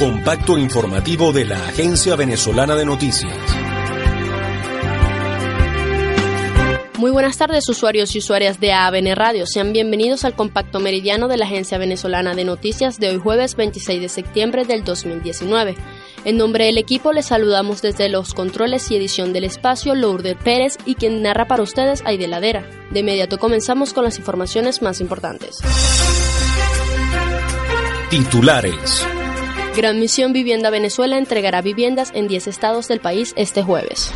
Compacto informativo de la Agencia Venezolana de Noticias. Muy buenas tardes usuarios y usuarias de ABN Radio. Sean bienvenidos al compacto meridiano de la Agencia Venezolana de Noticias de hoy jueves 26 de septiembre del 2019. En nombre del equipo les saludamos desde los controles y edición del espacio Lourdes Pérez y quien narra para ustedes Aide Ladera. De inmediato comenzamos con las informaciones más importantes. Titulares. Gran Misión Vivienda Venezuela entregará viviendas en 10 estados del país este jueves.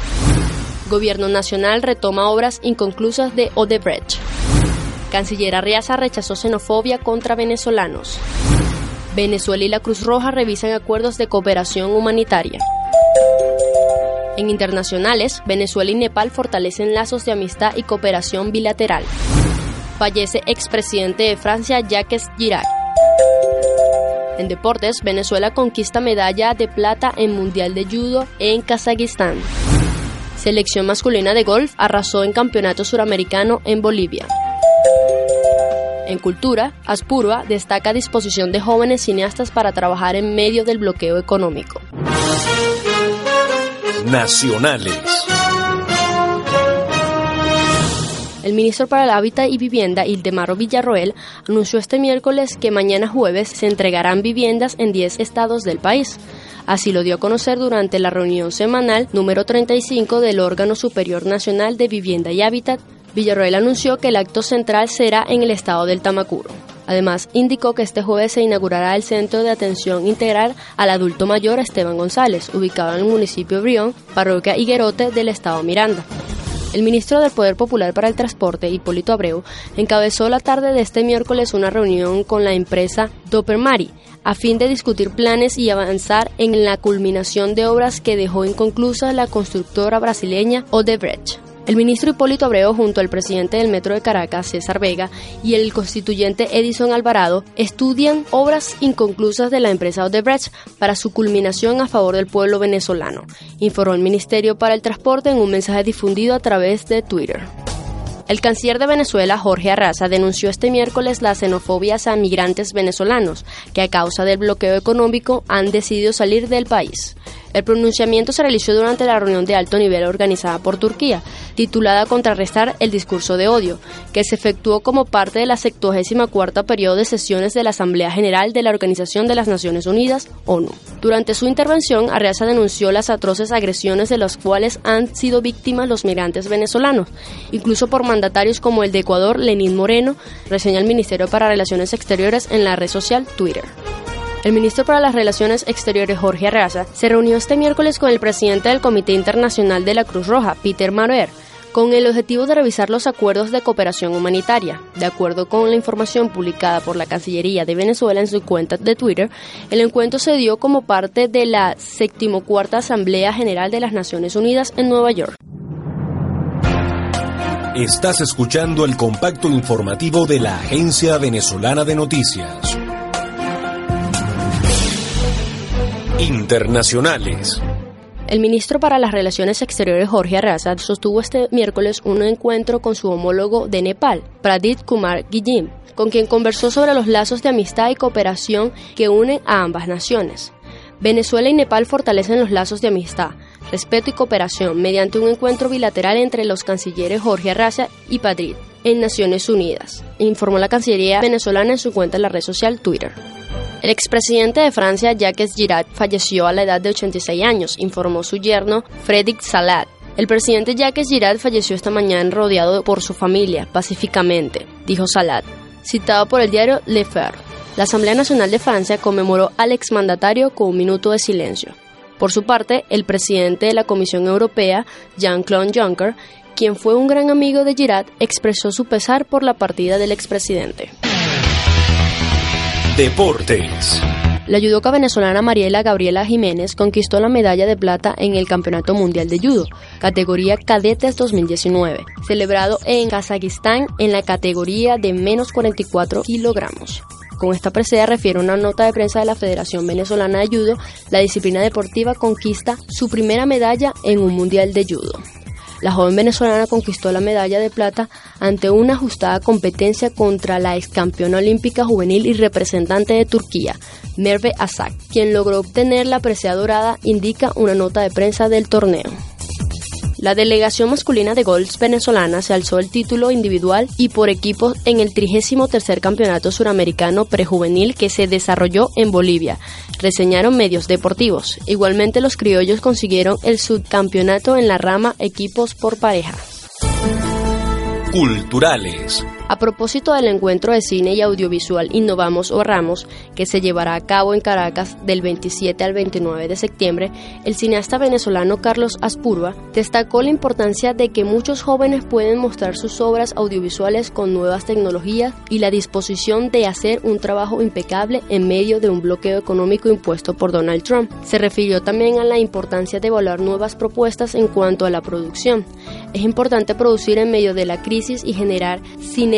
Gobierno Nacional retoma obras inconclusas de Odebrecht. Canciller Arriaza rechazó xenofobia contra venezolanos. Venezuela y la Cruz Roja revisan acuerdos de cooperación humanitaria. En internacionales, Venezuela y Nepal fortalecen lazos de amistad y cooperación bilateral. Fallece expresidente de Francia Jacques Chirac. En deportes, Venezuela conquista medalla de plata en Mundial de Judo en Kazajistán. Selección masculina de golf arrasó en Campeonato Suramericano en Bolivia. En cultura, Aspurua destaca disposición de jóvenes cineastas para trabajar en medio del bloqueo económico. Nacionales. El ministro para el Hábitat y Vivienda, Ildemaro Villarroel, anunció este miércoles que mañana jueves se entregarán viviendas en 10 estados del país. Así lo dio a conocer durante la reunión semanal número 35 del órgano superior nacional de vivienda y hábitat. Villarroel anunció que el acto central será en el estado del Tamacuro. Además, indicó que este jueves se inaugurará el Centro de Atención Integral al Adulto Mayor Esteban González, ubicado en el municipio Brión, parroquia Higuerote del estado Miranda. El ministro del Poder Popular para el Transporte, Hipólito Abreu, encabezó la tarde de este miércoles una reunión con la empresa Dopermari a fin de discutir planes y avanzar en la culminación de obras que dejó inconclusas la constructora brasileña Odebrecht. El ministro Hipólito Abreu junto al presidente del Metro de Caracas, César Vega, y el constituyente Edison Alvarado estudian obras inconclusas de la empresa Odebrecht para su culminación a favor del pueblo venezolano, informó el Ministerio para el Transporte en un mensaje difundido a través de Twitter. El canciller de Venezuela, Jorge Arraza, denunció este miércoles la xenofobia a migrantes venezolanos que a causa del bloqueo económico han decidido salir del país. El pronunciamiento se realizó durante la reunión de alto nivel organizada por Turquía, titulada Contrarrestar el discurso de odio, que se efectuó como parte de la 74 periodo de sesiones de la Asamblea General de la Organización de las Naciones Unidas, ONU. Durante su intervención, Arreaza denunció las atroces agresiones de las cuales han sido víctimas los migrantes venezolanos, incluso por mandatarios como el de Ecuador, Lenín Moreno, reseña el Ministerio para Relaciones Exteriores en la red social Twitter. El ministro para las Relaciones Exteriores, Jorge Arraza, se reunió este miércoles con el presidente del Comité Internacional de la Cruz Roja, Peter Maroer, con el objetivo de revisar los acuerdos de cooperación humanitaria. De acuerdo con la información publicada por la Cancillería de Venezuela en su cuenta de Twitter, el encuentro se dio como parte de la 74 Asamblea General de las Naciones Unidas en Nueva York. Estás escuchando el compacto informativo de la Agencia Venezolana de Noticias. Internacionales. El ministro para las Relaciones Exteriores Jorge Arraza sostuvo este miércoles un encuentro con su homólogo de Nepal, Pradit Kumar Guillim, con quien conversó sobre los lazos de amistad y cooperación que unen a ambas naciones. Venezuela y Nepal fortalecen los lazos de amistad, respeto y cooperación mediante un encuentro bilateral entre los cancilleres Jorge Arraza y Padrid en Naciones Unidas, informó la Cancillería venezolana en su cuenta en la red social Twitter. El expresidente de Francia, Jacques Chirac, falleció a la edad de 86 años, informó su yerno, Frédéric Salat. El presidente Jacques Chirac falleció esta mañana rodeado por su familia, pacíficamente, dijo Salat, citado por el diario Le Fer. La Asamblea Nacional de Francia conmemoró al exmandatario con un minuto de silencio. Por su parte, el presidente de la Comisión Europea, Jean-Claude Juncker, quien fue un gran amigo de Chirac, expresó su pesar por la partida del expresidente. Deportes. La judoka venezolana Mariela Gabriela Jiménez conquistó la medalla de plata en el Campeonato Mundial de Judo, categoría Cadetes 2019, celebrado en Kazajistán en la categoría de menos 44 kilogramos. Con esta presea refiere una nota de prensa de la Federación Venezolana de Judo, la disciplina deportiva conquista su primera medalla en un Mundial de Judo. La joven venezolana conquistó la medalla de plata ante una ajustada competencia contra la ex campeona olímpica juvenil y representante de Turquía, Merve Asak, quien logró obtener la presea dorada, indica una nota de prensa del torneo. La delegación masculina de golf venezolana se alzó el título individual y por equipos en el 33 Campeonato Suramericano Prejuvenil que se desarrolló en Bolivia. Reseñaron medios deportivos. Igualmente los criollos consiguieron el subcampeonato en la rama equipos por pareja. Culturales. A propósito del encuentro de cine y audiovisual Innovamos o Ramos, que se llevará a cabo en Caracas del 27 al 29 de septiembre, el cineasta venezolano Carlos Aspurba destacó la importancia de que muchos jóvenes pueden mostrar sus obras audiovisuales con nuevas tecnologías y la disposición de hacer un trabajo impecable en medio de un bloqueo económico impuesto por Donald Trump. Se refirió también a la importancia de evaluar nuevas propuestas en cuanto a la producción. Es importante producir en medio de la crisis y generar cine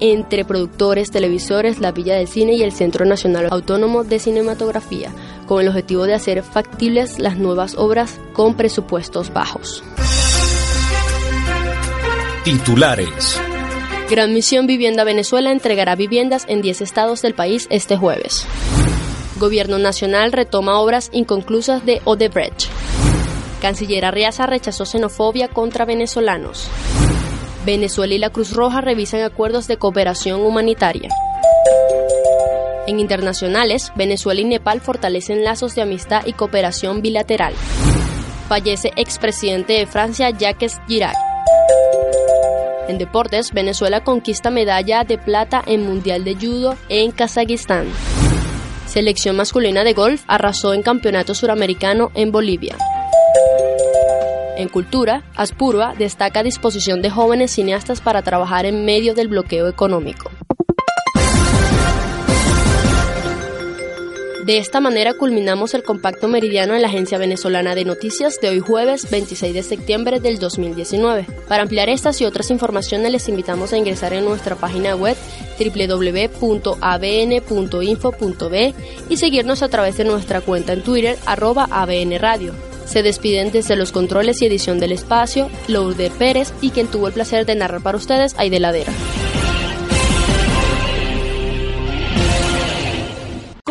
entre productores, televisores, la Villa del Cine y el Centro Nacional Autónomo de Cinematografía, con el objetivo de hacer factibles las nuevas obras con presupuestos bajos. Titulares. Gran Misión Vivienda Venezuela entregará viviendas en 10 estados del país este jueves. Gobierno Nacional retoma obras inconclusas de Odebrecht. Canciller Arriaza rechazó xenofobia contra venezolanos. Venezuela y la Cruz Roja revisan acuerdos de cooperación humanitaria. En internacionales, Venezuela y Nepal fortalecen lazos de amistad y cooperación bilateral. Fallece expresidente de Francia Jacques Chirac. En deportes, Venezuela conquista medalla de plata en Mundial de Judo en Kazajistán. Selección masculina de golf arrasó en Campeonato Suramericano en Bolivia. En cultura, Aspurba destaca disposición de jóvenes cineastas para trabajar en medio del bloqueo económico. De esta manera culminamos el compacto meridiano en la Agencia Venezolana de Noticias de hoy jueves 26 de septiembre del 2019. Para ampliar estas y otras informaciones les invitamos a ingresar en nuestra página web www.abn.info.b y seguirnos a través de nuestra cuenta en Twitter arroba abnradio. Se despiden desde los controles y edición del espacio, Lourdes Pérez y quien tuvo el placer de narrar para ustedes, Aide Ladera.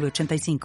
906985.